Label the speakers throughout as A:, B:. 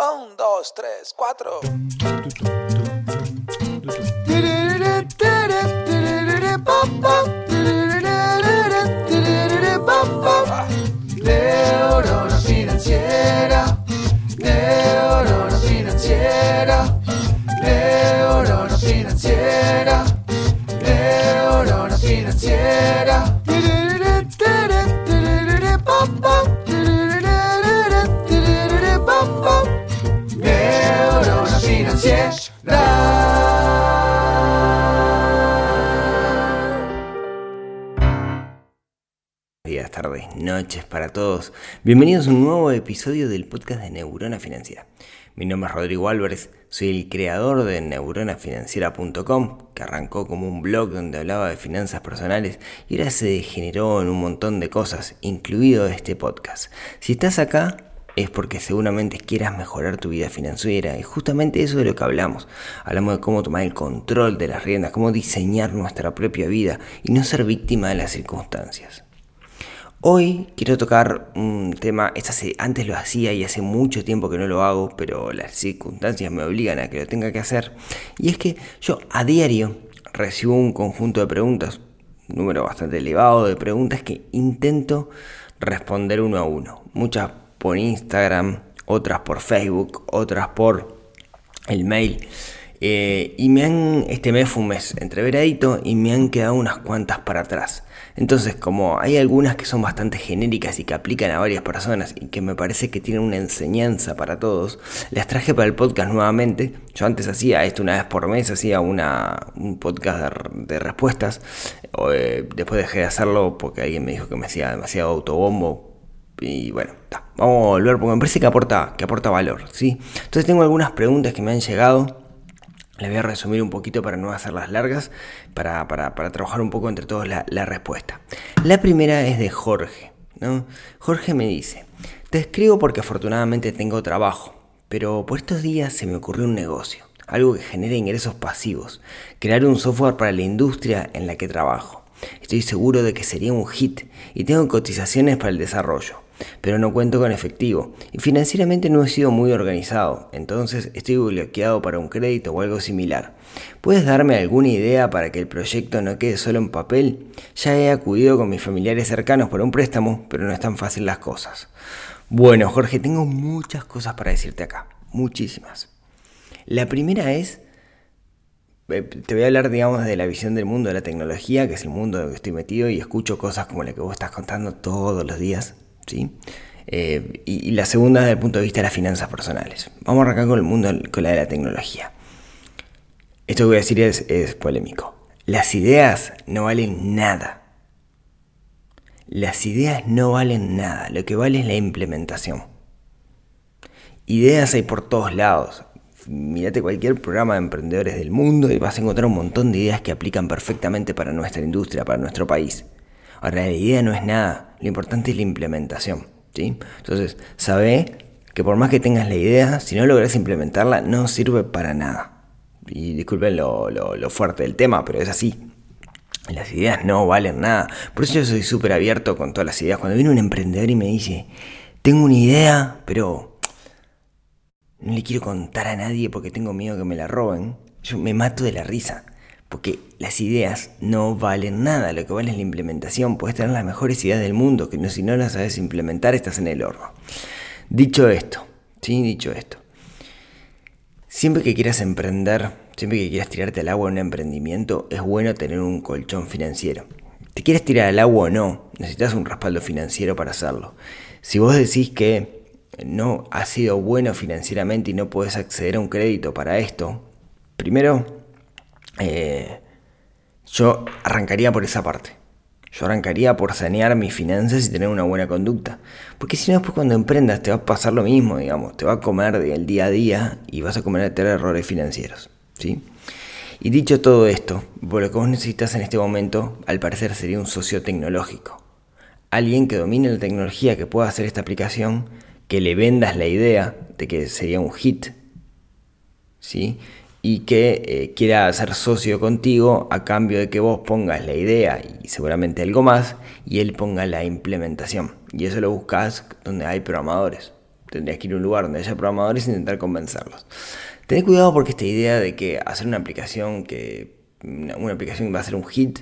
A: Un, dos, tres, cuatro.
B: Neurona financiera, financiera, financiera, financiera.
C: Para todos. Bienvenidos a un nuevo episodio del podcast de Neurona Financiera. Mi nombre es Rodrigo Álvarez, soy el creador de neuronafinanciera.com, que arrancó como un blog donde hablaba de finanzas personales y ahora se degeneró en un montón de cosas, incluido este podcast. Si estás acá es porque seguramente quieras mejorar tu vida financiera y justamente eso es de lo que hablamos. Hablamos de cómo tomar el control de las riendas, cómo diseñar nuestra propia vida y no ser víctima de las circunstancias. Hoy quiero tocar un tema, antes lo hacía y hace mucho tiempo que no lo hago, pero las circunstancias me obligan a que lo tenga que hacer. Y es que yo a diario recibo un conjunto de preguntas, un número bastante elevado de preguntas que intento responder uno a uno. Muchas por Instagram, otras por Facebook, otras por el mail. Eh, y me han, este mes fue un mes entreveradito y me han quedado unas cuantas para atrás. Entonces, como hay algunas que son bastante genéricas y que aplican a varias personas y que me parece que tienen una enseñanza para todos, las traje para el podcast nuevamente. Yo antes hacía esto una vez por mes, hacía una, un podcast de, respuestas. O, eh, después dejé de hacerlo porque alguien me dijo que me hacía demasiado autobombo, y bueno, vamos a volver porque me parece que aporta, que aporta valor, ¿sí? Entonces tengo algunas preguntas que me han llegado. Las voy a resumir un poquito para no hacerlas largas, para, para, para trabajar un poco entre todos la, la respuesta. La primera es de Jorge, ¿no? Jorge me dice, te escribo porque afortunadamente tengo trabajo, pero por estos días se me ocurrió un negocio, algo que genere ingresos pasivos, crear un software para la industria en la que trabajo. Estoy seguro de que sería un hit y tengo cotizaciones para el desarrollo, pero no cuento con efectivo y financieramente no he sido muy organizado, entonces estoy bloqueado para un crédito o algo similar. ¿Puedes darme alguna idea para que el proyecto no quede solo en papel? Ya he acudido con mis familiares cercanos por un préstamo, pero no es tan fácil las cosas. Bueno, Jorge, tengo muchas cosas para decirte acá, muchísimas. La primera es eh, te voy a hablar, digamos, de la visión del mundo de la tecnología, que es el mundo en el que estoy metido y escucho cosas como la que vos estás contando todos los días, Eh, y, la segunda desde el punto de vista de las finanzas personales. Vamos a arrancar con el mundo, con la de la tecnología. Esto que voy a decir es, es polémico. Las ideas no valen nada. Las ideas no valen nada, lo que vale es la implementación. Ideas hay por todos lados. Mírate cualquier programa de emprendedores del mundo y vas a encontrar un montón de ideas que aplican perfectamente para nuestra industria, para nuestro país. Ahora, la idea no es nada, lo importante es la implementación. ¿sí? Entonces, sabe que por más que tengas la idea, si no logras implementarla, no sirve para nada. Y disculpen lo, lo- lo fuerte del tema, pero es así. Las ideas no valen nada. Por eso yo soy súper abierto con todas las ideas. Cuando viene un emprendedor y me dice, tengo una idea, pero no le quiero contar a nadie porque tengo miedo que me la roben, yo me mato de la risa. Porque las ideas no valen nada, lo que vale es la implementación. Puedes tener las mejores ideas del mundo, que no, si no las sabes implementar estás en el horno. Dicho esto, sí, dicho esto. Siempre que quieras emprender, siempre que quieras tirarte al agua en un emprendimiento, es bueno tener un colchón financiero. ¿Te quieres tirar al agua o no? Necesitas un respaldo financiero para hacerlo. Si vos decís que no has sido bueno financieramente y no puedes acceder a un crédito para esto, primero, eh, yo arrancaría por esa parte. Yo arrancaría por sanear mis finanzas y tener una buena conducta. Porque si no, después cuando emprendas te va a pasar lo mismo, digamos. Te va a comer del día a día y vas a cometer errores financieros. ¿sí? Y dicho todo esto, lo que vos necesitas en este momento, al parecer sería un socio tecnológico. Alguien que domine la tecnología, que pueda hacer esta aplicación, que le vendas la idea de que sería un hit, ¿sí? Y que eh, quiera ser socio contigo a cambio de que vos pongas la idea y seguramente algo más y él ponga la implementación. Y eso lo buscas donde hay programadores. Tendrías que ir a un lugar donde haya programadores e intentar convencerlos. Tened cuidado porque esta idea de que hacer una aplicación que una, aplicación que va a ser un hit,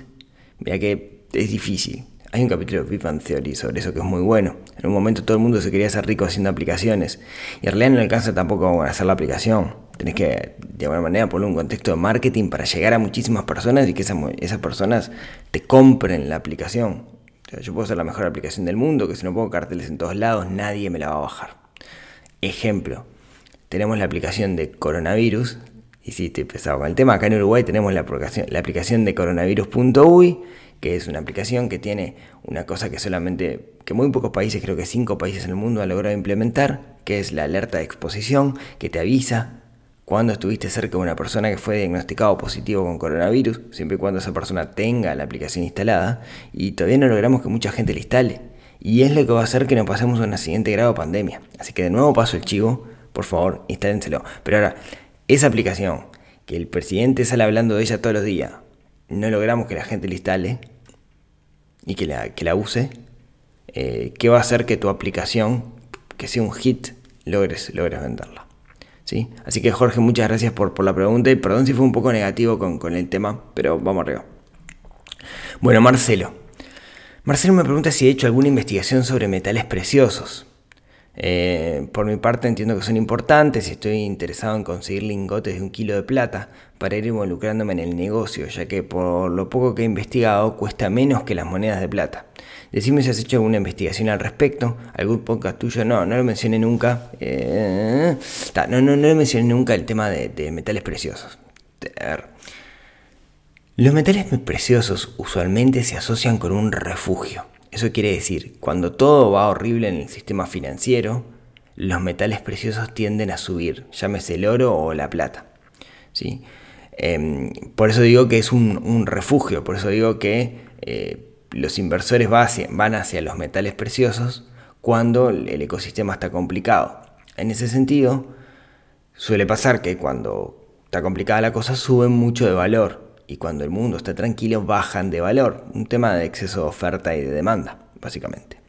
C: mira que es difícil. Hay un capítulo de Big Theory sobre eso que es muy bueno. En un momento todo el mundo se quería hacer rico haciendo aplicaciones. Y en realidad no alcanza tampoco a hacer la aplicación. Tenés que, de alguna manera, poner un contexto de marketing para llegar a muchísimas personas y que esas, esas personas te compren la aplicación. yo puedo hacer la mejor aplicación del mundo, que si no pongo carteles en todos lados, nadie me la va a bajar. Ejemplo, tenemos la aplicación de coronavirus. Y si estoy pesado con el tema, acá en Uruguay tenemos la aplicación, la aplicación de coronavirus.uy que es una aplicación que tiene una cosa que solamente, que muy pocos países, creo que cinco países en el mundo han logrado implementar, que es la alerta de exposición, que te avisa cuando estuviste cerca de una persona que fue diagnosticado positivo con coronavirus, siempre y cuando esa persona tenga la aplicación instalada, y todavía no logramos que mucha gente la instale. Y es lo que va a hacer que nos pasemos a una siguiente grado de pandemia. Así que de nuevo paso el chivo, por favor, instálenselo. Pero ahora, esa aplicación, que el presidente sale hablando de ella todos los días, no logramos que la gente la instale y que la, que la use, eh, ¿qué va a hacer que tu aplicación, que sea un hit, logres, logres venderla? ¿Sí? Así que Jorge, muchas gracias por, por la pregunta y perdón si fue un poco negativo con, con el tema, pero vamos arriba. Bueno, Marcelo. Marcelo me pregunta si he hecho alguna investigación sobre metales preciosos. Eh, por mi parte entiendo que son importantes y estoy interesado en conseguir lingotes de un kilo de plata para ir involucrándome en el negocio, ya que por lo poco que he investigado cuesta menos que las monedas de plata. Decime si has hecho alguna investigación al respecto, algún podcast tuyo, no, no lo mencioné nunca, eh, no, no, no lo mencioné nunca el tema de, de metales preciosos. Los metales preciosos usualmente se asocian con un refugio. Eso quiere decir, cuando todo va horrible en el sistema financiero, los metales preciosos tienden a subir, llámese el oro o la plata. ¿sí? Em, por eso digo que es un, refugio, por eso digo que eh, los inversores van hacia, los metales preciosos cuando el ecosistema está complicado. En ese sentido, suele pasar que cuando está complicada la cosa suben mucho de valor y cuando el mundo está tranquilo bajan de valor. Un tema de exceso de oferta y de demanda, básicamente.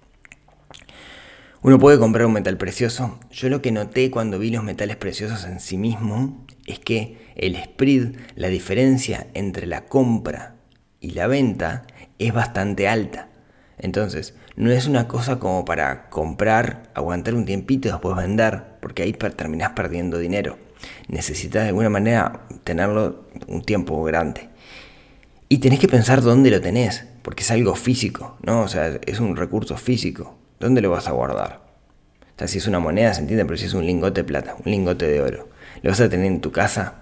C: Uno puede comprar un metal precioso. Yo lo que noté cuando vi los metales preciosos en sí mismo es que el spread, la diferencia entre la compra y la venta, es bastante alta. Entonces, no es una cosa como para comprar, aguantar un tiempito y después vender, porque ahí terminás perdiendo dinero. Necesitas de alguna manera tenerlo un tiempo grande. Y tenés que pensar dónde lo tenés, porque es algo físico, ¿no? O sea, es un recurso físico. ¿Dónde lo vas a guardar? O sea, si es una moneda, se entiende, pero si es un lingote de plata, un lingote de oro, ¿lo vas a tener en tu casa?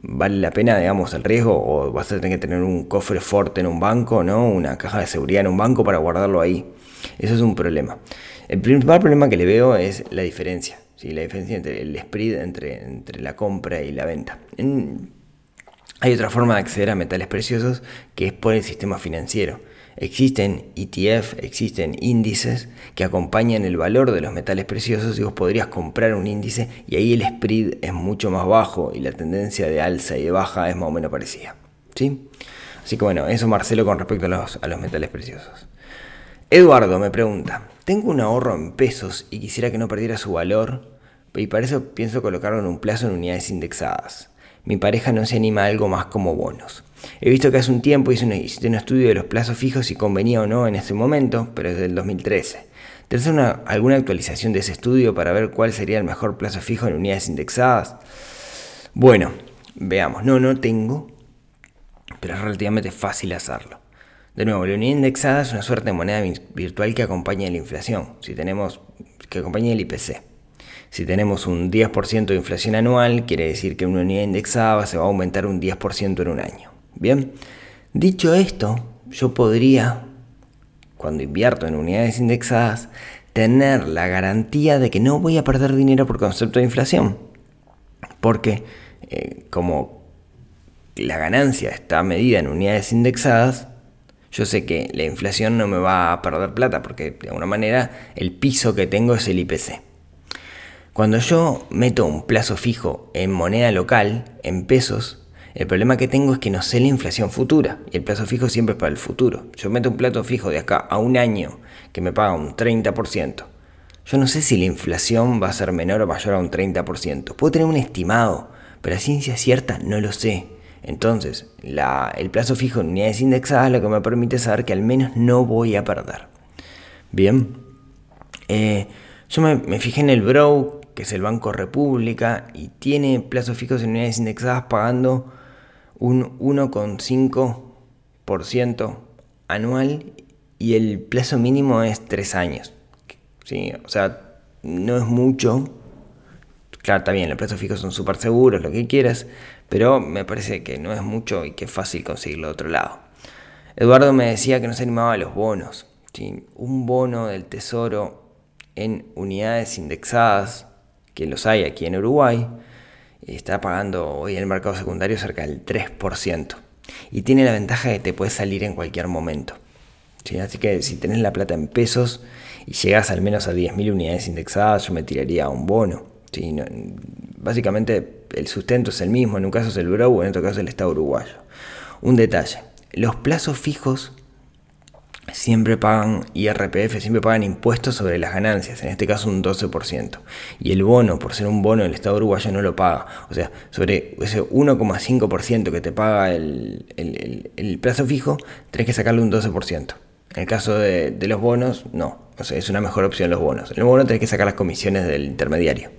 C: ¿Vale la pena, digamos, el riesgo? ¿O vas a tener que tener un cofre fuerte en un banco, ¿no? Una caja de seguridad en un banco para guardarlo ahí. Eso es un problema. El principal problema que le veo es la diferencia. ¿sí? La diferencia entre el spread entre, entre la compra y la venta. En, hay otra forma de acceder a metales preciosos que es por el sistema financiero. Existen ETF, existen índices que acompañan el valor de los metales preciosos y vos podrías comprar un índice y ahí el spread es mucho más bajo y la tendencia de alza y de baja es más o menos parecida. ¿sí? Así que bueno, eso Marcelo con respecto a los, a los metales preciosos. Eduardo me pregunta, tengo un ahorro en pesos y quisiera que no perdiera su valor y para eso pienso colocarlo en un plazo en unidades indexadas mi pareja no se anima a algo más como bonos. He visto que hace un tiempo hice un, estudio de los plazos fijos si convenía o no en ese momento, pero es del 2013. ¿Tienes alguna actualización de ese estudio para ver cuál sería el mejor plazo fijo en unidades indexadas? Bueno, veamos. No, no tengo, pero es relativamente fácil hacerlo. De nuevo, la unidad indexada es una suerte de moneda virtual que acompaña la inflación, si tenemos que acompaña el IPC. Si tenemos un 10% de inflación anual, quiere decir que una unidad indexada se va a aumentar un 10% en un año. Bien, dicho esto, yo podría, cuando invierto en unidades indexadas, tener la garantía de que no voy a perder dinero por concepto de inflación. Porque eh, como la ganancia está medida en unidades indexadas, yo sé que la inflación no me va a perder plata porque de alguna manera el piso que tengo es el IPC. Cuando yo meto un plazo fijo en moneda local, en pesos, el problema que tengo es que no sé la inflación futura y el plazo fijo siempre es para el futuro. Yo meto un plazo fijo de acá a un año que me paga un 30%. yo no sé si la inflación va a ser menor o mayor a un 30%. Puedo tener un estimado, pero a ciencia cierta no lo sé. Entonces, el plazo fijo en unidades indexadas lo que me permite saber que al menos no voy a perder. Bien, eh, yo me, fijé en el Brow, que es el Banco República, y tiene plazos fijos en unidades indexadas pagando un 1,5% anual y el plazo mínimo es 3 años. ¿sí? O sea, no es mucho. Claro, está bien, los plazos fijos son súper seguros, lo que quieras, pero me parece que no es mucho y que es fácil conseguirlo de otro lado. Eduardo me decía que no se animaba a los bonos. Un bono del tesoro en unidades indexadas, que los hay aquí en Uruguay, está pagando hoy en el mercado secundario cerca del 3%. Y tiene la ventaja de que te puede salir en cualquier momento. Así que si tenés la plata en pesos y llegas al menos a 10.000 unidades indexadas, yo me tiraría un bono. básicamente el sustento es el mismo, en un caso es el Brow, en otro caso el Estado uruguayo. Un detalle, los plazos fijos siempre pagan IRPF, siempre pagan impuestos sobre las ganancias, en este caso un 12%. Y el bono, por ser un bono del Estado uruguayo, no lo paga. O sea, sobre ese 1,5% que te paga el, plazo fijo, tenés que sacarle un 12%. En el caso de, los bonos, no. O sea, es una mejor opción los bonos. En el bono tenés que sacar las comisiones del intermediario,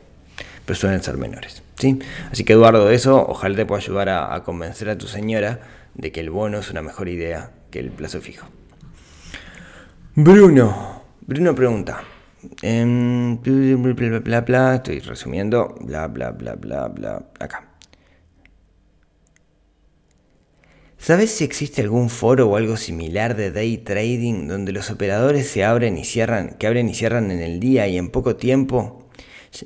C: pero suelen ser menores. ¿sí? Así que Eduardo, eso ojalá te pueda ayudar a convencer a tu señora de que el bono es una mejor idea que el plazo fijo. Bruno. Bruno pregunta. Em, bla, bla, bla, estoy resumiendo. Bla, bla, bla, bla, bla. Acá. ¿Sabes si existe algún foro o algo similar de day trading donde los operadores se abren y cierran, que abren y cierran en el día y en poco tiempo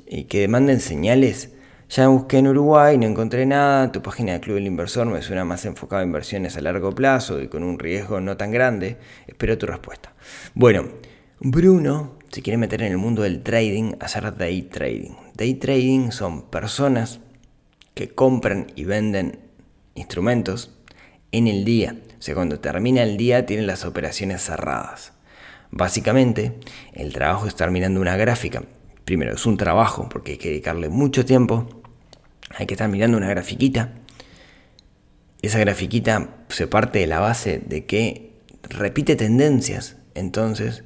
C: y que demanden señales? Ya busqué en Uruguay, no encontré nada. Tu página de Club del Inversor me suena más enfocada a inversiones a largo plazo y con un riesgo no tan grande. Espero tu respuesta. Bueno, Bruno se quiere meter en el mundo del trading, hacer day trading. Day trading son personas que compran y venden instrumentos en el día. O sea, cuando termina el día tienen las operaciones cerradas. Básicamente, el trabajo es estar mirando una gráfica primero, es un trabajo porque hay que dedicarle mucho tiempo, hay que estar mirando una grafiquita. Esa grafiquita se parte de la base de que repite tendencias, entonces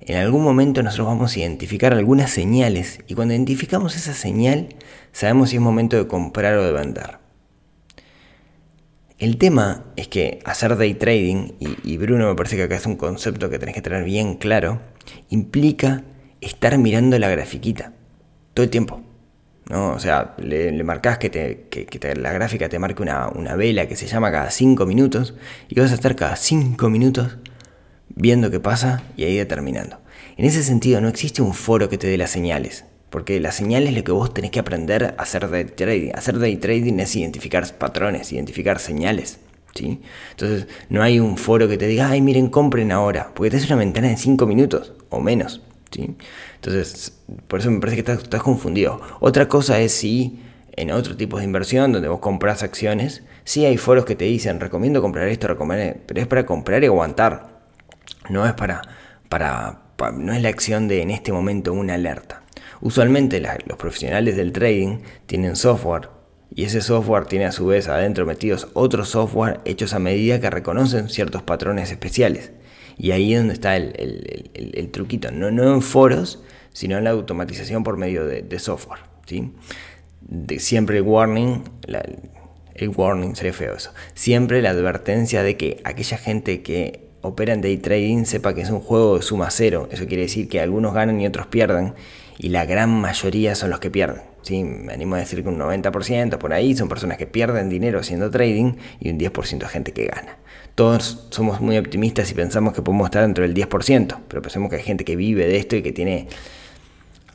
C: en algún momento nosotros vamos a identificar algunas señales y cuando identificamos esa señal sabemos si es momento de comprar o de vender. El tema es que hacer day trading, y, Bruno me parece que acá es un concepto que tenés que tener bien claro, implica estar mirando la grafiquita todo el tiempo. ¿no? O sea, le, le marcás que, te, la gráfica te marque una, una, vela que se llama cada 5 minutos y vas a estar cada 5 minutos viendo qué pasa y ahí determinando. En ese sentido, no existe un foro que te dé las señales. Porque las señales es lo que vos tenés que aprender a hacer day trading. Hacer day trading es identificar patrones, identificar señales. ¿sí? Entonces, no hay un foro que te diga, ay, miren, compren ahora. Porque te es una ventana de 5 minutos o menos. Entonces, por eso me parece que estás, confundido. Otra cosa es si en otro tipo de inversión donde vos compras acciones, sí hay foros que te dicen, recomiendo comprar esto, recomiendo, pero es para comprar y aguantar. No es para, para, no es la acción de en este momento una alerta. Usualmente los profesionales del trading tienen software y ese software tiene a su vez adentro metidos otros software hechos a medida que reconocen ciertos patrones especiales. Y ahí es donde está el, truquito, no, no en foros, sino en la automatización por medio de, software. ¿sí? De, siempre el warning, el warning sería feo eso, siempre la advertencia de que aquella gente que opera en day trading sepa que es un juego de suma cero, eso quiere decir que algunos ganan y otros pierden, y la gran mayoría son los que pierden. ¿sí? Me animo a decir que un 90% por ahí son personas que pierden dinero haciendo trading y un 10% de gente que gana todos somos muy optimistas y pensamos que podemos estar dentro del 10%, pero pensemos que hay gente que vive de esto y que tiene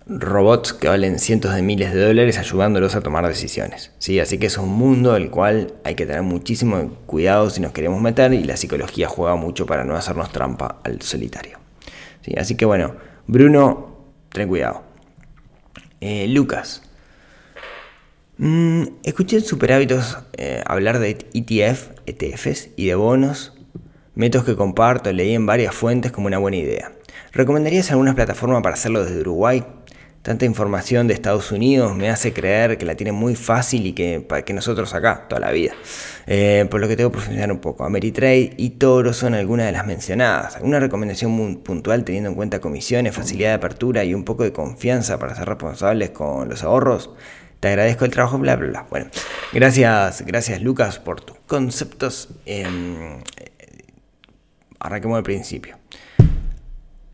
C: robots que valen cientos de miles de dólares ayudándolos a tomar decisiones. ¿sí? Así que es un mundo del cual hay que tener muchísimo cuidado si nos queremos meter y la psicología juega mucho para no hacernos trampa al solitario. ¿sí? Así que bueno, Bruno, ten cuidado. Eh, Lucas, Mm, escuché en Super Hábitos eh, hablar de ETF, ETFs y de bonos, métodos que comparto, leí en varias fuentes como una buena idea. ¿Recomendarías alguna plataforma para hacerlo desde Uruguay? Tanta información de Estados Unidos me hace creer que la tiene muy fácil y que, que nosotros acá, toda la vida. Eh, por lo que tengo que profundizar un poco. Ameritrade y Toro son algunas de las mencionadas. ¿Alguna recomendación puntual teniendo en cuenta comisiones, facilidad de apertura y un poco de confianza para ser responsables con los ahorros? Te agradezco el trabajo, bla, bla, bla. Bueno, gracias, gracias Lucas por tus conceptos. Eh, arranquemos al principio.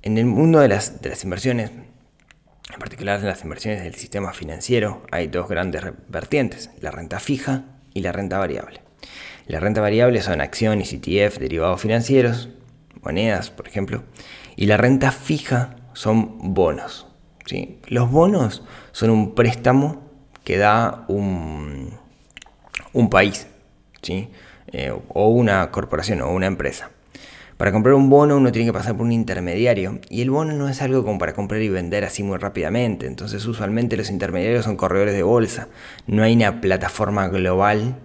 C: En el mundo de las, de las inversiones, en particular en las inversiones del sistema financiero, hay dos grandes vertientes, la renta fija y la renta variable. La renta variable son acciones, ETF, derivados financieros, monedas, por ejemplo, y la renta fija son bonos. ¿sí? Los bonos son un préstamo que da un, un país, ¿sí? Eh, o una corporación o una empresa. Para comprar un bono uno tiene que pasar por un intermediario y el bono no es algo como para comprar y vender así muy rápidamente. Entonces usualmente los intermediarios son corredores de bolsa. No hay una plataforma global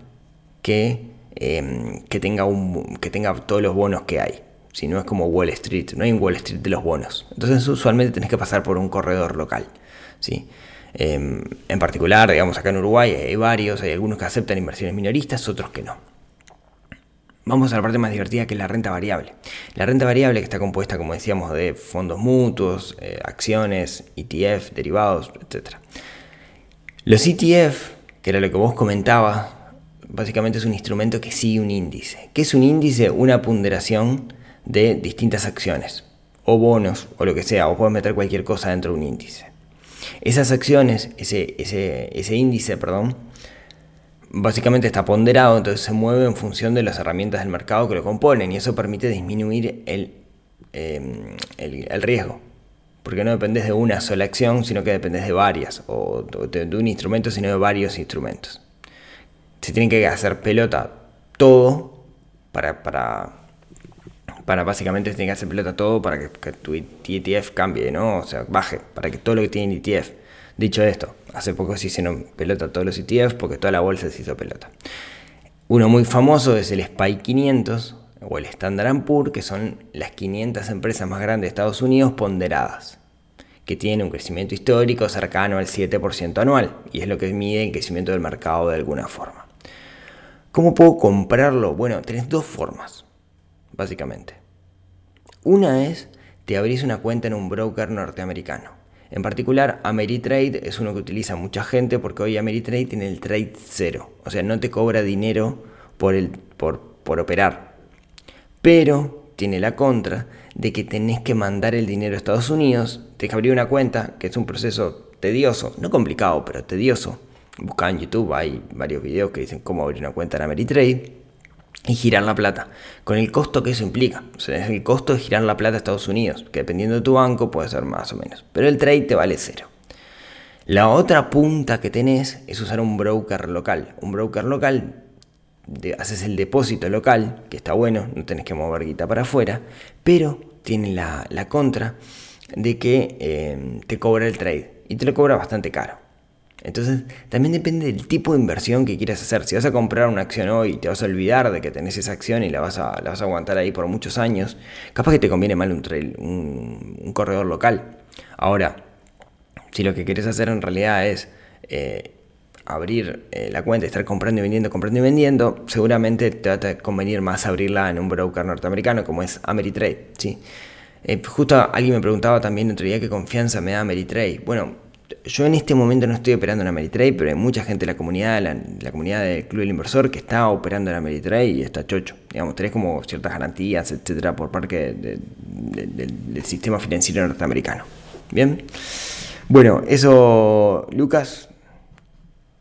C: que, em, que, tenga, un, que tenga todos los bonos que hay. Si no es como Wall Street, no hay un Wall Street de los bonos. Entonces usualmente tenés que pasar por un corredor local. ¿sí? Em, en particular, digamos, acá en Uruguay hay varios, hay algunos que aceptan inversiones minoristas, otros que no. Vamos a la parte más divertida que es la renta variable. La renta variable que está compuesta, como decíamos, de fondos mutuos, eh, acciones, ETF, derivados, etc. Los ETF, que era lo que vos comentabas, básicamente es un instrumento que sigue un índice. ¿Qué es un índice? Una ponderación de distintas acciones, o bonos, o lo que sea, o puedes meter cualquier cosa dentro de un índice. Esas acciones, ese, ese, ese índice, perdón, básicamente está ponderado, entonces se mueve en función de las herramientas del mercado que lo componen y eso permite disminuir el, em, el, riesgo. Porque no dependes de una sola acción, sino que dependes de varias, o de, un instrumento, sino de varios instrumentos. Se tiene que hacer pelota todo para, para, para básicamente tiene que hacer pelota todo para que, que tu ETF cambie, ¿no? O sea, baje, para que todo lo que tiene ETF Dicho esto, hace poco se hicieron pelota todos los ETFs porque toda la bolsa se hizo pelota. Uno muy famoso es el SPY 500 o el Standard Poor's, que son las 500 empresas más grandes de Estados Unidos ponderadas, que tienen un crecimiento histórico cercano al 7% anual, y es lo que mide el crecimiento del mercado de alguna forma. ¿Cómo puedo comprarlo? Bueno, tenés dos formas, básicamente. Una es, te abrís una cuenta en un broker norteamericano. En particular, Ameritrade es uno que utiliza mucha gente porque hoy Ameritrade tiene el trade cero. O sea, no te cobra dinero por, el, por, por operar. Pero tiene la contra de que tenés que mandar el dinero a Estados Unidos, te que abrir una cuenta, que es un proceso tedioso, no complicado, pero tedioso. Busca en YouTube, hay varios videos que dicen cómo abrir una cuenta en Ameritrade y girar la plata, con el costo que eso implica. O sea, es el costo de girar la plata a Estados Unidos, que dependiendo de tu banco puede ser más o menos. Pero el trade te vale cero. La otra punta que tenés es usar un broker local. Un broker local, haces el depósito local, que está bueno, no tenés que mover guita para afuera, pero tiene la, contra de que eh, te cobra el trade y te lo cobra bastante caro. Entonces, también depende del tipo de inversión que quieras hacer. Si vas a comprar una acción hoy, te vas a olvidar de que tenés esa acción y la vas a, la vas a aguantar ahí por muchos años, capaz que te conviene mal un, trail, un, corredor local. Ahora, si lo que quieres hacer en realidad es eh, abrir eh, la cuenta y estar comprando y vendiendo, comprando y vendiendo, seguramente te va a convenir más abrirla en un broker norteamericano como es Ameritrade. ¿sí? Eh, justo alguien me preguntaba también otro día qué confianza me da Ameritrade. Bueno, yo en este momento no estoy operando en Ameritrade, pero hay mucha gente de la comunidad, la, comunidad del Club del Inversor que está operando en Ameritrade y está chocho. Digamos, tenés como ciertas garantías, etcétera, por parte del sistema financiero norteamericano. Bien. Bueno, eso, Lucas.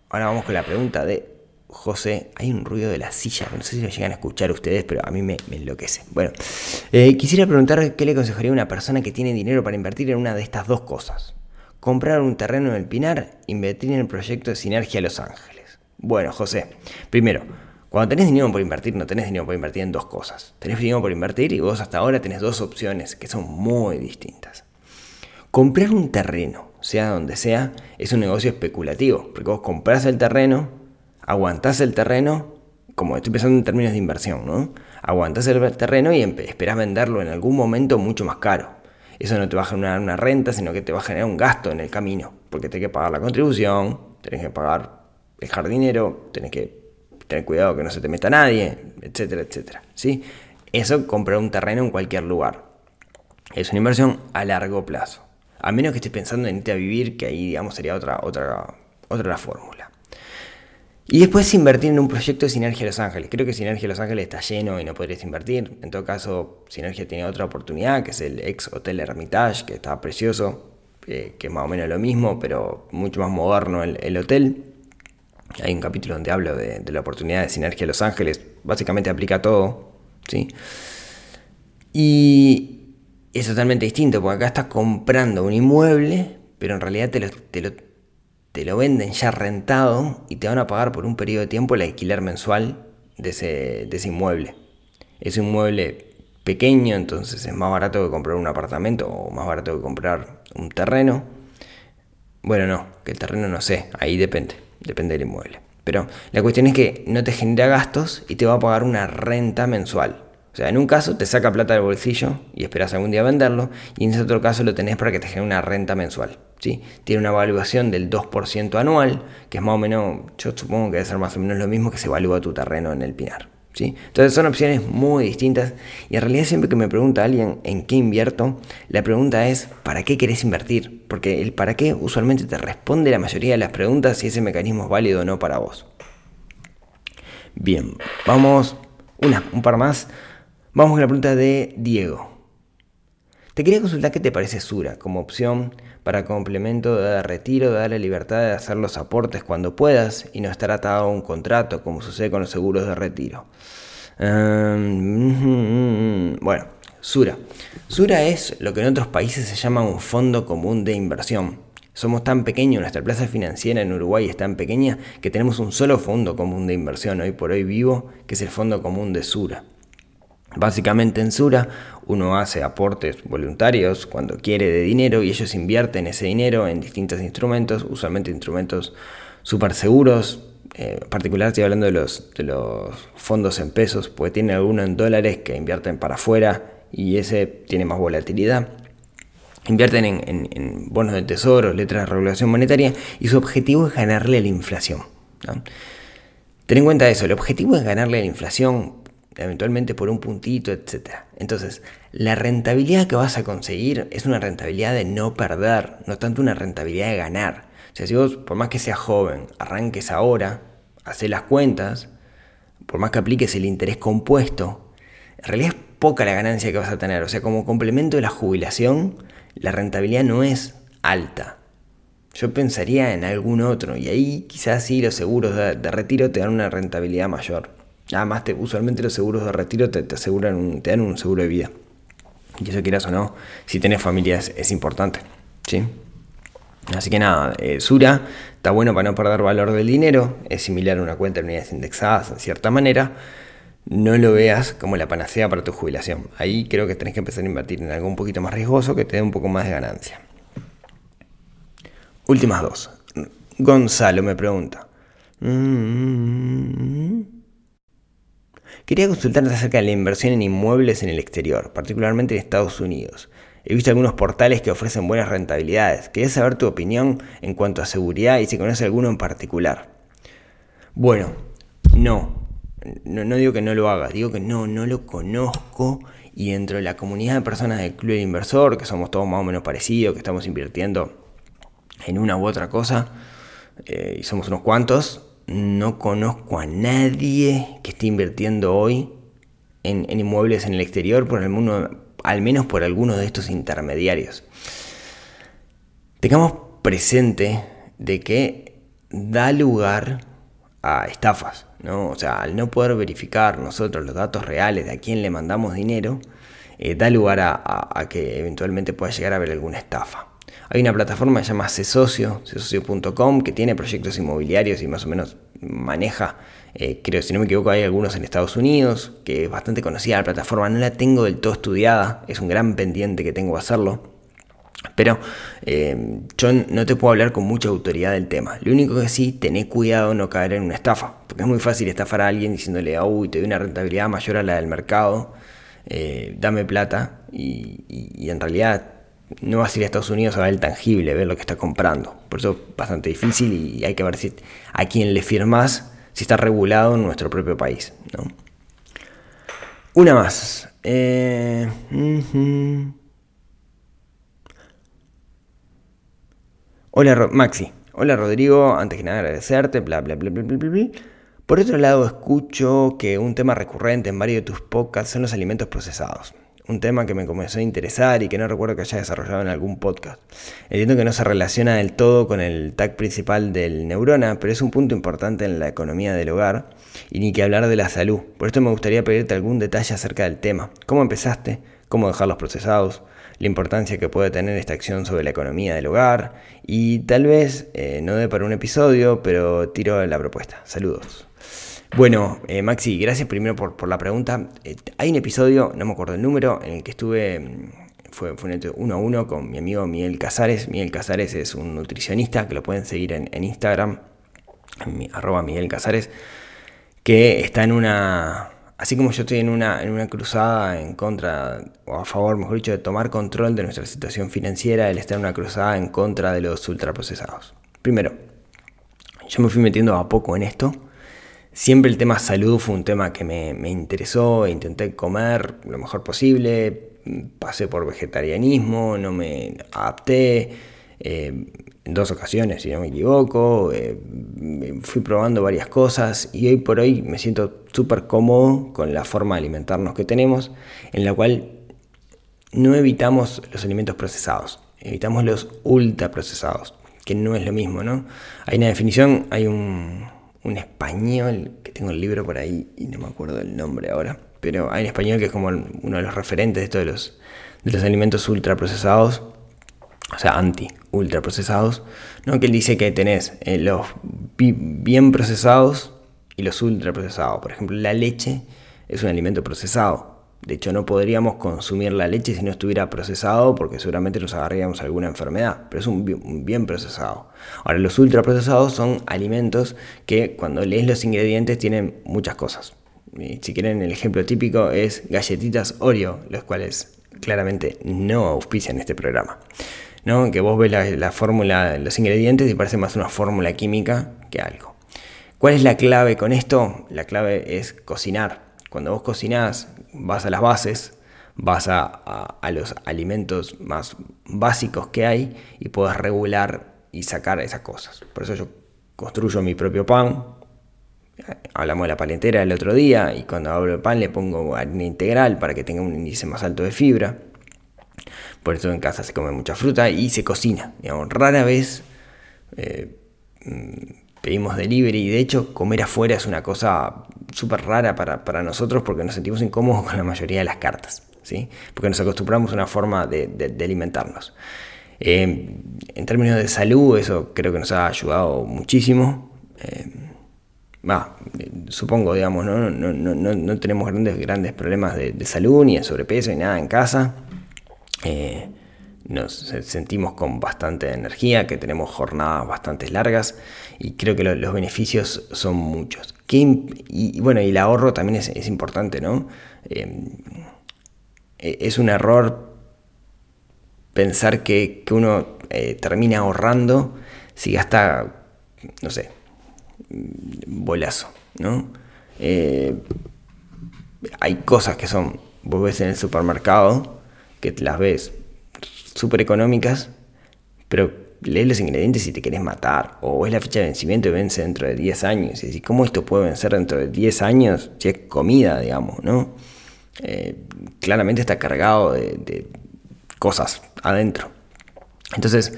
C: Ahora vamos con la pregunta de José. Hay un ruido de la silla, no sé si lo llegan a escuchar ustedes, pero a mí me, enloquece. Bueno, eh, quisiera preguntar qué le aconsejaría a una persona que tiene dinero para invertir en una de estas dos cosas comprar un terreno en el Pinar, invertir en el proyecto de Sinergia Los Ángeles. Bueno, José, primero, cuando tenés dinero por invertir, no tenés dinero por invertir en dos cosas. Tenés dinero por invertir y vos hasta ahora tenés dos opciones que son muy distintas. Comprar un terreno, sea donde sea, es un negocio especulativo, porque vos comprás el terreno, aguantás el terreno, como estoy pensando en términos de inversión, ¿no? Aguantás el terreno y esperás venderlo en algún momento mucho más caro. Eso no te va a generar una renta, sino que te va a generar un gasto en el camino, porque tenés que pagar la contribución, tenés que pagar el jardinero, tenés que tener cuidado que no se te meta nadie, etcétera, etcétera. ¿sí? Eso comprar un terreno en cualquier lugar. Es una inversión a largo plazo. A menos que estés pensando en irte a vivir, que ahí digamos sería otra, otra, otra la fórmula. Y después invertir en un proyecto de Sinergia Los Ángeles. Creo que Sinergia Los Ángeles está lleno y no podrías invertir. En todo caso, Sinergia tiene otra oportunidad, que es el ex Hotel Hermitage, que está precioso, eh, que es más o menos lo mismo, pero mucho más moderno el, hotel. Hay un capítulo donde hablo de, la oportunidad de Sinergia Los Ángeles. Básicamente aplica todo. ¿sí? Y es totalmente distinto, porque acá estás comprando un inmueble, pero en realidad te lo, te lo te lo venden ya rentado y te van a pagar por un periodo de tiempo el alquiler mensual de ese, inmueble. Es un inmueble pequeño, entonces es más barato que comprar un apartamento o más barato que comprar un terreno. Bueno, no, que el terreno no sé, ahí depende, depende del inmueble. Pero la cuestión es que no te genera gastos y te va a pagar una renta mensual. O sea, en un caso te saca plata del bolsillo y esperas algún día venderlo, y en ese otro caso lo tenés para que te genere una renta mensual. Tiene una evaluación del 2% anual, que es más o menos, yo supongo que debe ser más o menos lo mismo que se evalúa tu terreno en el Pinar. ¿sí? Entonces son opciones muy distintas y en realidad siempre que me pregunta alguien en qué invierto, la pregunta es ¿para qué querés invertir? Porque el para qué usualmente te responde la mayoría de las preguntas si ese mecanismo es válido o no para vos. Bien, vamos una, un par más. Vamos con la pregunta de Diego. Te quería consultar qué te parece Sura como opción para complemento de retiro, dar la libertad de hacer los aportes cuando puedas y no estar atado a un contrato como sucede con los seguros de retiro. Em, bueno, Sura. Sura es lo que en otros países se llama un fondo común de inversión. Somos tan pequeños, nuestra plaza financiera en Uruguay es tan pequeña que tenemos un solo fondo común de inversión hoy por hoy vivo, que es el fondo común de Sura. Básicamente en Sura uno hace aportes voluntarios cuando quiere de dinero y ellos invierten ese dinero en distintos instrumentos, usualmente instrumentos súper seguros. Eh, en particular hablando de los, de los fondos en pesos, porque tiene alguno en dólares que invierten para afuera y ese tiene más volatilidad. Invierten en, bonos de tesoro, letras de regulación monetaria y su objetivo es ganarle a la inflación. Ten en cuenta eso, el objetivo es ganarle a la inflación eventualmente por un puntito, etc. Entonces, la rentabilidad que vas a conseguir es una rentabilidad de no perder, no tanto una rentabilidad de ganar. O sea, si vos, por más que seas joven, arranques ahora, haces las cuentas, por más que apliques el interés compuesto, en realidad es poca la ganancia que vas a tener. O sea, como complemento de la jubilación, la rentabilidad no es alta. Yo pensaría en algún otro, y ahí quizás sí los seguros de retiro te dan una rentabilidad mayor. Además, te, usualmente los seguros de retiro te, aseguran te dan un seguro de vida. Y eso quieras o no, si tienes familia es, importante. ¿sí? Así que nada, eh, Sura está bueno para no perder valor del dinero, es similar a una cuenta de unidades indexadas en cierta manera. No lo veas como la panacea para tu jubilación. Ahí creo que tenés que empezar a invertir en algo un poquito más riesgoso que te dé un poco más de ganancia. Últimas dos. Gonzalo me pregunta. Mm, Quería consultarte acerca de la inversión en inmuebles en el exterior, particularmente en Estados Unidos. He visto algunos portales que ofrecen buenas rentabilidades. Quería saber tu opinión en cuanto a seguridad y si conoces alguno en particular. Bueno, no. no. digo que no lo hagas, digo que no, no lo conozco. Y dentro de la comunidad de personas del Club del Inversor, que somos todos más o menos parecidos, que estamos invirtiendo en una u otra cosa, eh, y somos unos cuantos, no conozco a nadie que esté invirtiendo hoy en, inmuebles en el exterior, por al menos por alguno de estos intermediarios. Tengamos presente de que da lugar a estafas, ¿no? O sea, al no poder verificar nosotros los datos reales de a quién le mandamos dinero, eh, da lugar a, que eventualmente pueda llegar a haber alguna estafa. Hay una plataforma que se llama Cesocio, cesocio.com, que tiene proyectos inmobiliarios y más o menos maneja, eh, creo, si no me equivoco, hay algunos en Estados Unidos, que es bastante conocida la plataforma, no la tengo del todo estudiada, es un gran pendiente que tengo hacerlo. Pero eh, yo no te puedo hablar con mucha autoridad del tema. Lo único que sí, tené cuidado no caer en una estafa. Porque es muy fácil estafar a alguien diciéndole, uy, te doy una rentabilidad mayor a la del mercado, eh, dame plata. y en realidad no vas a ir a Estados Unidos a ver el tangible, ver lo que está comprando. Por eso es bastante difícil y hay que ver si a quién le firmas si está regulado en nuestro propio país. ¿no? Una más. Eh, Hola Maxi. Hola Rodrigo, antes que nada agradecerte. Por otro lado, escucho que un tema recurrente en varios de tus podcasts son los alimentos procesados un tema que me comenzó a interesar y que no recuerdo que haya desarrollado en algún podcast. Entiendo que no se relaciona del todo con el tag principal del neurona, pero es un punto importante en la economía del hogar y ni que hablar de la salud. Por esto me gustaría pedirte algún detalle acerca del tema. ¿Cómo empezaste? ¿Cómo dejarlos procesados? La importancia que puede tener esta acción sobre la economía del hogar y tal vez, eh, no dé para un episodio, pero tiro la propuesta. Saludos. Bueno, eh, Maxi, gracias primero por, la pregunta. Eh, hay un episodio, no me acuerdo el número, en el que estuve, mm, fue, fue uno a uno con mi amigo Miguel Casares. Miguel Casares es un nutricionista que lo pueden seguir en, Instagram, en arroba Miguel Casares, que está en una, así como yo estoy en una, en una cruzada en contra, o a favor, mejor dicho, de tomar control de nuestra situación financiera, él está en una cruzada en contra de los ultraprocesados. Primero, yo me fui metiendo a poco en esto Siempre el tema salud fue un tema que me, interesó, intenté comer lo mejor posible, pasé por vegetarianismo, no me adapté, eh, en dos ocasiones, si no me equivoco, eh, fui probando varias cosas y hoy por hoy me siento súper cómodo con la forma de alimentarnos que tenemos, en la cual no evitamos los alimentos procesados, evitamos los ultraprocesados, que no es lo mismo, ¿no? Hay una definición, hay un, un español, que tengo el libro por ahí y no me acuerdo el nombre ahora, pero hay un español que es como uno de los referentes de de los, de los alimentos ultraprocesados, o sea, anti-ultraprocesados, ¿no? que él dice que tenés eh, los bien procesados y los ultraprocesados. Por ejemplo, la leche es un alimento procesado, de hecho, no podríamos consumir la leche si no estuviera procesado porque seguramente nos agarraríamos alguna enfermedad, pero es un bien, procesado. Ahora, los ultraprocesados son alimentos que cuando lees los ingredientes tienen muchas cosas. si quieren, el ejemplo típico es galletitas Oreo, los cuales claramente no auspician este programa. ¿no? Que vos ves la, la fórmula, los ingredientes y parece más una fórmula química que algo. ¿Cuál es la clave con esto? La clave es cocinar. Cuando vos cocinás, vas a las bases, vas a, los alimentos más básicos que hay y puedes regular y sacar esas cosas. Por eso yo construyo mi propio pan. Hablamos de la palentera el otro día y cuando abro el pan le pongo harina integral para que tenga un índice más alto de fibra. Por eso en casa se come mucha fruta y se cocina. rara vez eh, mm, pedimos delivery y de hecho comer afuera es una cosa súper rara para, nosotros porque nos sentimos incómodos con la mayoría de las cartas, ¿sí? porque nos acostumbramos a una forma de, alimentarnos. Eh, en términos de salud, eso creo que nos ha ayudado muchísimo. Eh, supongo, digamos, ¿no? No, tenemos grandes, grandes problemas de, salud, ni de sobrepeso, ni nada en casa. Eh, nos sentimos con bastante energía, que tenemos jornadas bastante largas y creo que los beneficios son muchos. y, bueno, y el ahorro también es, importante, ¿no? Em, e, es un error pensar que, uno eh, termina ahorrando si gasta, no sé, bolazo, ¿no? Eh, hay cosas que son, vos ves en el supermercado, que las ves súper económicas, pero lees los ingredientes y te querés matar. O es la fecha de vencimiento y vence dentro de 10 años. Y decís, ¿cómo esto puede vencer dentro de 10 años si es comida, digamos, no? Eh, claramente está cargado de, cosas adentro. Entonces,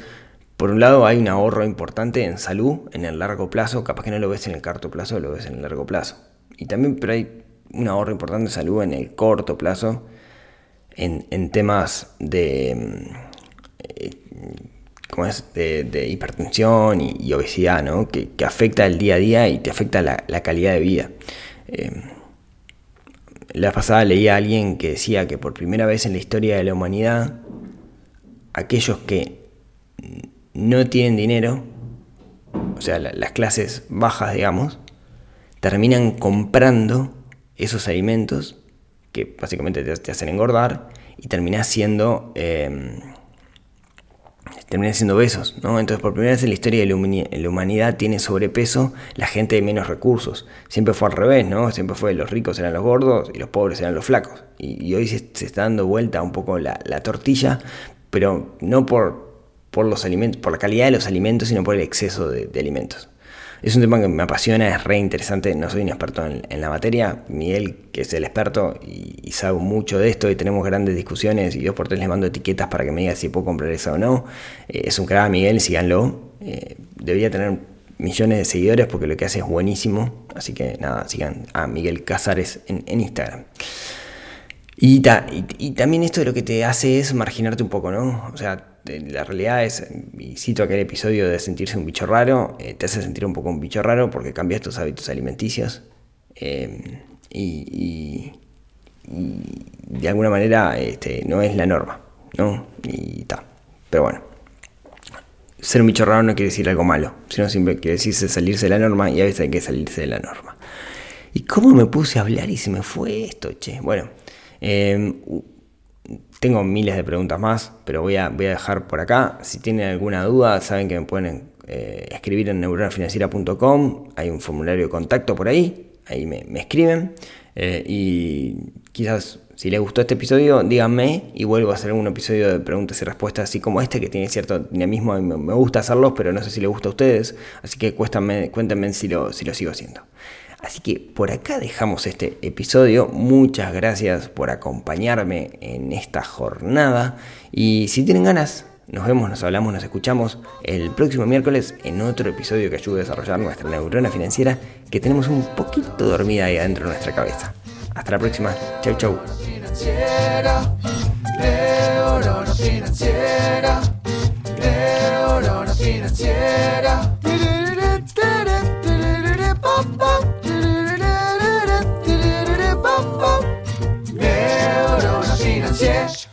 C: por un lado hay un ahorro importante en salud en el largo plazo, capaz que no lo ves en el corto plazo, lo ves en el largo plazo. Y también pero hay un ahorro importante en salud en el corto plazo, en, temas de, eh, es? de, hipertensión y, obesidad, ¿no? que, afecta el día a día y te afecta la, calidad de vida. Eh, la pasada leía a alguien que decía que por primera vez en la historia de la humanidad, aquellos que no tienen dinero, o sea, las clases bajas, digamos, terminan comprando esos alimentos que básicamente te, hacen engordar y terminás siendo em, terminan siendo besos, ¿no? Entonces, por primera vez en la historia de la humanidad tiene sobrepeso la gente de menos recursos. Siempre fue al revés, ¿no? Siempre fue los ricos eran los gordos y los pobres eran los flacos. Y, hoy se, está dando vuelta un poco la, tortilla, pero no por, por, los alimentos, por la calidad de los alimentos, sino por el exceso de alimentos. Es un tema que me apasiona, es re interesante, no soy un experto en, la materia, Miguel, que es el experto y, sabe mucho de esto y tenemos grandes discusiones y dos por tres les mando etiquetas para que me diga si puedo comprar eso o no. Eh, es un crack, Miguel, síganlo. Eh, debería tener millones de seguidores porque lo que hace es buenísimo, así que nada, sigan a Miguel Casares en, Instagram. Y, y, también esto de lo que te hace es marginarte un poco, ¿no? O sea, la realidad es, y cito aquel episodio de sentirse un bicho raro, eh, te hace sentir un poco un bicho raro porque cambias tus hábitos alimenticios eh, y, de alguna manera este, no es la norma, ¿no? Y tal. Pero bueno, ser un bicho raro no quiere decir algo malo, sino siempre quiere decir salirse de la norma y a veces hay que salirse de la norma. ¿Y cómo me puse a hablar y se me fue esto, che? Bueno, eh, tengo miles de preguntas más, pero voy a, voy a dejar por acá. Si tienen alguna duda, saben que me pueden eh, escribir en neuronafinanciera.com. Hay un formulario de contacto por ahí. Ahí me, escriben. Eh, y quizás si les gustó este episodio, díganme y vuelvo a hacer un episodio de preguntas y respuestas así como este, que tiene cierto dinamismo. Me, gusta hacerlos, pero no sé si les gusta a ustedes. Así que cuéntenme si, lo, si lo sigo haciendo. Así que por acá dejamos este episodio. Muchas gracias por acompañarme en esta jornada. Y si tienen ganas, nos vemos, nos hablamos, nos escuchamos el próximo miércoles en otro episodio que ayude a desarrollar nuestra neurona financiera que tenemos un poquito dormida ahí adentro de nuestra cabeza. Hasta la próxima. Chau, chau.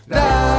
C: That